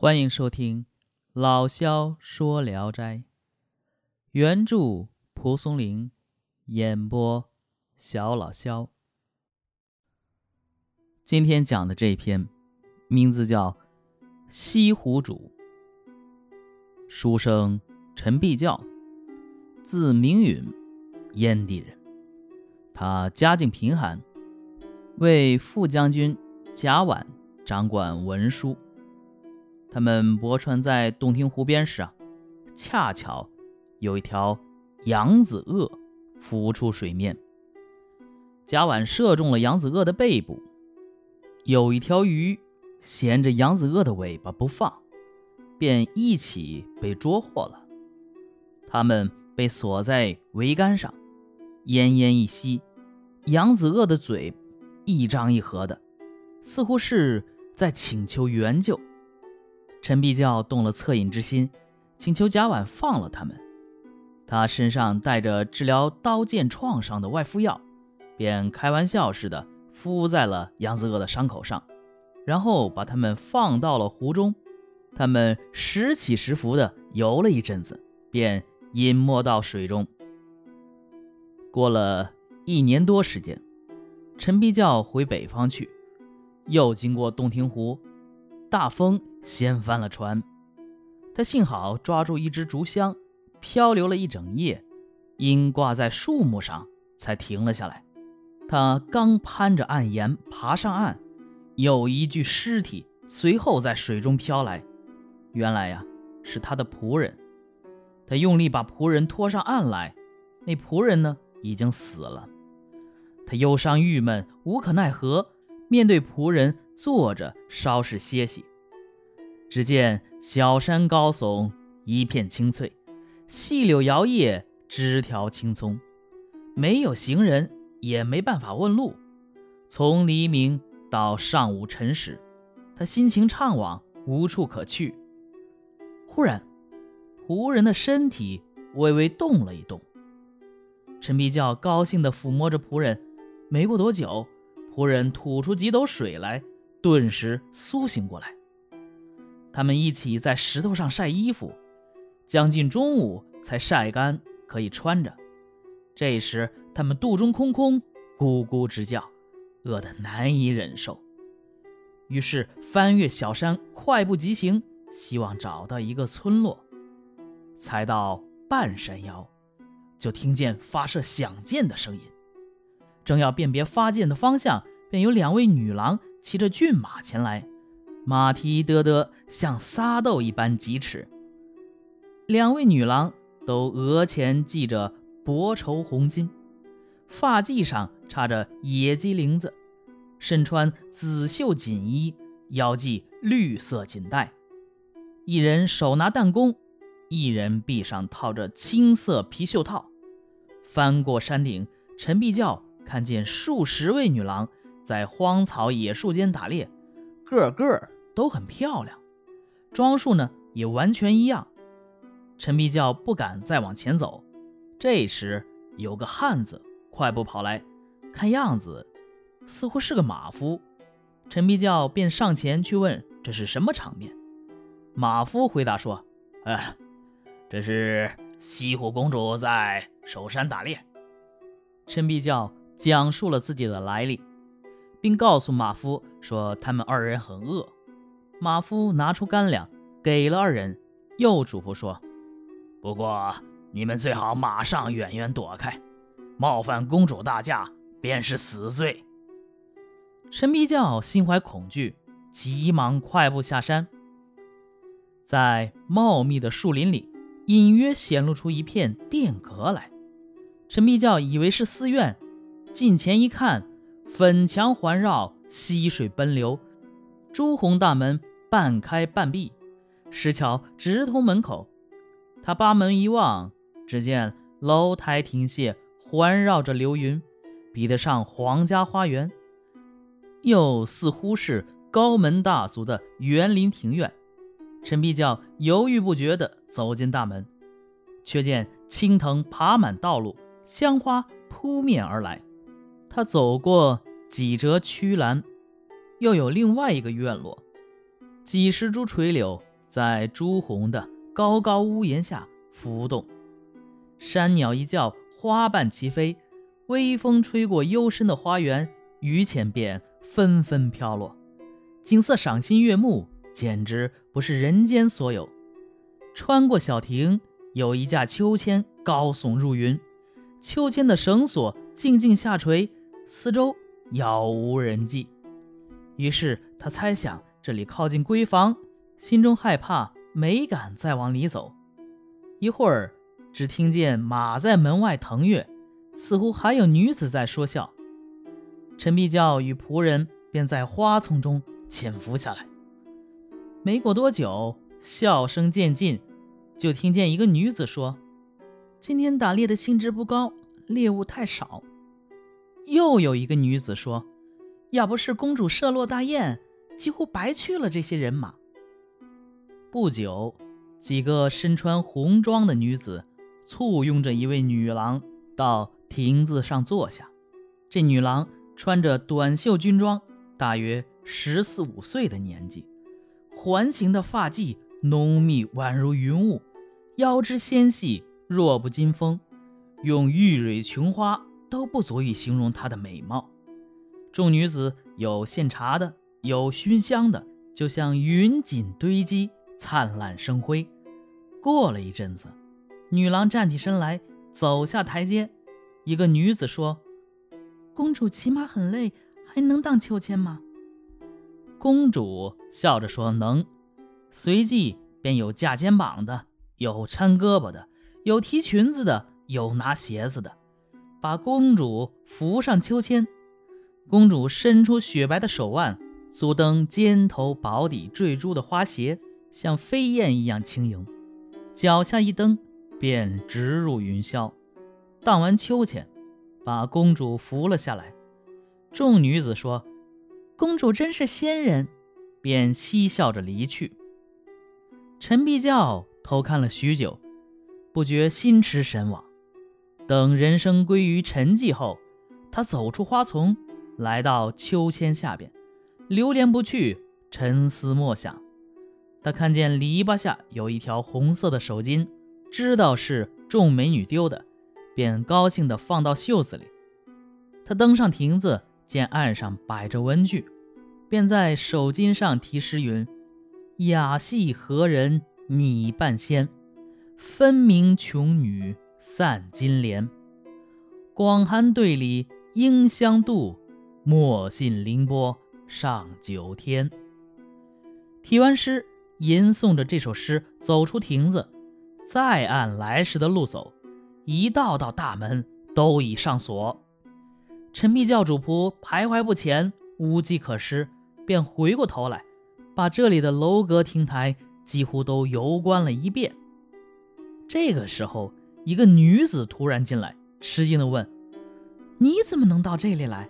欢迎收听《老萧说聊斋》，原著蒲松龄，演播小老萧。今天讲的这篇名字叫《西湖主》，书生陈必教，字明允，燕地人。他家境贫寒，为副将军贾婉掌管文书。他们泊船在洞庭湖边时啊，恰巧有一条扬子鳄浮出水面。贾婉射中了扬子鳄的背部，有一条鱼衔着扬子鳄的尾巴不放，便一起被捉获了。他们被锁在桅杆上，奄奄一息。扬子鳄的嘴一张一合的，似乎是在请求援救。陈必教动了恻隐之心，请求贾婉放了他们。他身上带着治疗刀剑创伤的外敷药，便开玩笑似的敷在了扬子鳄的伤口上，然后把他们放到了湖中。他们时起时伏的游了一阵子，便隐没到水中。过了一年多时间，陈必教回北方去，又经过洞庭湖。大风掀翻了船，他幸好抓住一只竹箱，漂流了一整夜，因挂在树木上才停了下来。他刚攀着岸沿爬上岸，有一具尸体随后在水中飘来。原来呀，是他的仆人。他用力把仆人拖上岸来，那仆人呢已经死了。他忧伤郁闷，无可奈何，面对仆人。坐着稍事歇息，只见小山高耸，一片青翠，细柳摇曳，枝条青葱，没有行人，也没办法问路。从黎明到上午辰时，他心情怅惘，无处可去。忽然，仆人的身体微微动了一动。陈必教高兴地抚摸着仆人，没过多久，仆人吐出几斗水来。顿时苏醒过来，他们一起在石头上晒衣服，将近中午才晒干，可以穿着。这时他们肚中空空，咕咕直叫，饿得难以忍受。于是翻越小山，快步疾行，希望找到一个村落。才到半山腰，就听见发射响箭的声音。正要辨别发箭的方向，便有两位女郎。骑着骏马前来，马蹄嘚嘚，像撒豆一般疾驰。两位女郎都额前系着薄绸红巾，发髻上插着野鸡翎子，身穿紫绣锦衣，腰系绿色锦带。一人手拿弹弓，一人臂上套着青色皮袖套。翻过山顶，陈必教看见数十位女郎。在荒草野树间打猎，个个都很漂亮，装束呢也完全一样。陈必教不敢再往前走。这时有个汉子快步跑来，看样子似乎是个马夫。陈必教便上前去问这是什么场面。马夫回答说：“哎，这是西湖公主在守山打猎。”陈必教讲述了自己的来历。并告诉马夫说：“他们二人很饿。”马夫拿出干粮给了二人，又嘱咐说：“不过你们最好马上远远躲开，冒犯公主大驾便是死罪。”陈必教心怀恐惧，急忙快步下山。在茂密的树林里，隐约显露出一片殿阁来。陈必教以为是寺院，近前一看。粉墙环绕，溪水奔流，朱红大门半开半闭，石桥直通门口。他扒门一望，只见楼台亭榭环绕着流云，比得上皇家花园，又似乎是高门大族的园林庭院。陈必教犹豫不决地走进大门，却见青藤爬满道路，香花扑面而来。他走过几折曲栏，又有另外一个院落，几十株垂柳在朱红的高高屋檐下浮动。山鸟一叫，花瓣齐飞，微风吹过幽深的花园，榆钱便纷纷飘落，景色赏心悦目，简直不是人间所有。穿过小亭，有一架秋千高耸入云，秋千的绳索静静下垂，四周杳无人迹。于是他猜想这里靠近闺房，心中害怕，没敢再往里走。一会儿。只听见马在门外腾跃，似乎还有女子在说笑。陈必教与仆人便在花丛中潜伏下来。没过多久，笑声渐近，就听见一个女子说：“今天打猎的兴致不高，猎物太少。”又有一个女子说：“要不是公主射落大雁，几乎白去了这些人马。”不久，几个身穿红装的女子。簇拥着一位女郎到亭子上坐下。这女郎穿着短袖军装，大约十四五岁的年纪，环形的发髻浓密宛如云雾，腰肢纤细弱不禁风，用玉蕊琼花都不足以形容她的美貌。众女子有献茶的，有熏香的，就像云锦堆积，灿烂生辉。过了一阵子。女郎站起身来，走下台阶。一个女子说：“公主骑马很累，还能荡秋千吗？”公主笑着说：“能。”随即便有架肩膀的，有搀胳膊的，有提裙子的，有拿鞋子的，把公主扶上秋千。公主伸出雪白的手腕，足蹬尖头薄底坠珠的花鞋，像飞燕一样轻盈，脚下一蹬。便直入云霄，荡完秋千，把公主扶了下来。众女子说：“公主真是仙人。”便嬉笑着离去。陈必教偷看了许久，不觉心驰神往。等人生归于沉寂后，他走出花丛，来到秋千下边，流连不去，沉思默想。他看见篱笆下有一条红色的手巾。知道是众美女丢的，便高兴地放到袖子里。他登上亭子，见岸上摆着文具，便在手巾上题诗云：“雅戏何人拟半仙？分明穷女散金莲。广寒对里应相度，莫信凌波上九天。”题完诗，吟诵着这首诗，走出亭子。再按来时的路走，一道道大门都已上锁。陈必教主仆徘徊不前，无计可施，便回过头来，把这里的楼阁亭台几乎都游观了一遍。这个时候，一个女子突然进来，吃惊地问：“你怎么能到这里来？”